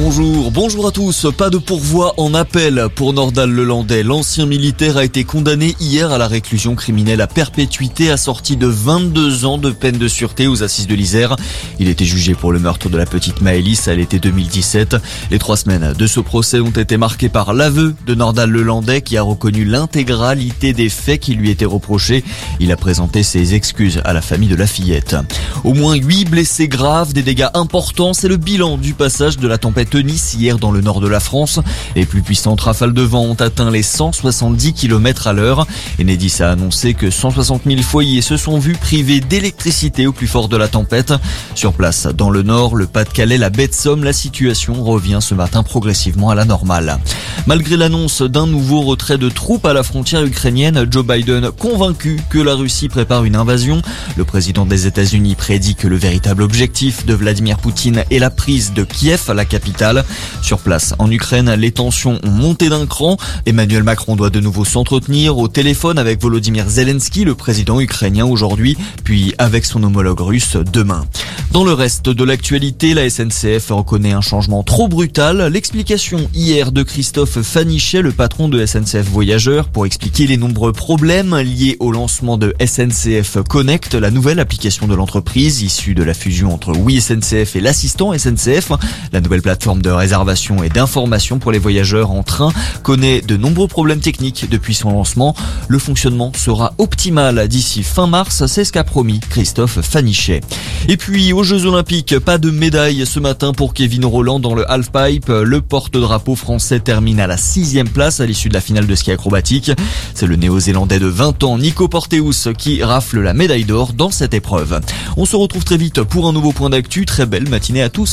Bonjour, bonjour à tous. Pas de pourvoi en appel pour Nordal Lelandais. L'ancien militaire a été condamné hier à la réclusion criminelle à perpétuité assortie de 22 ans de peine de sûreté aux assises de l'Isère. Il était jugé pour le meurtre de la petite Maëlys à l'été 2017. Les trois semaines de ce procès ont été marquées par l'aveu de Nordal Lelandais qui a reconnu l'intégralité des faits qui lui étaient reprochés. Il a présenté ses excuses à la famille de la fillette. Au moins 8 blessés graves, des dégâts importants, c'est le bilan du passage de la tempête Nice hier dans le nord de la France. Les plus puissantes rafales de vent ont atteint les 170 km à l'heure. Enedis a annoncé que 160 000 foyers se sont vus privés d'électricité au plus fort de la tempête. Sur place, dans le nord, le Pas-de-Calais, la baie de Somme, la situation revient ce matin progressivement à la normale. Malgré l'annonce d'un nouveau retrait de troupes à la frontière ukrainienne, Joe Biden convaincu que la Russie prépare une invasion. Le président des États-Unis prédit que le véritable objectif de Vladimir Poutine est la prise de Kiev, la capitale. Sur place, en Ukraine, les tensions ont monté d'un cran. Emmanuel Macron doit de nouveau s'entretenir au téléphone avec Volodymyr Zelensky, le président ukrainien aujourd'hui, puis avec son homologue russe demain. Dans le reste de l'actualité, la SNCF reconnaît un changement trop brutal. L'explication hier de Christophe Fanichet, le patron de SNCF Voyageurs, pour expliquer les nombreux problèmes liés au lancement de SNCF Connect, la nouvelle application de l'entreprise issue de la fusion entre Oui SNCF et l'assistant SNCF. La nouvelle plateforme de réservation et d'information pour les voyageurs en train connaît de nombreux problèmes techniques depuis son lancement. Le fonctionnement sera optimal d'ici fin mars, c'est ce qu'a promis Christophe Fanichet. Et puis aux Jeux Olympiques, pas de médaille ce matin pour Kevin Roland dans le halfpipe. Le porte-drapeau français termine à la sixième place à l'issue de la finale de ski acrobatique. C'est le néo-zélandais de 20 ans, Nico Porteus, qui rafle la médaille d'or dans cette épreuve. On se retrouve très vite pour un nouveau point d'actu. Très belle matinée à tous.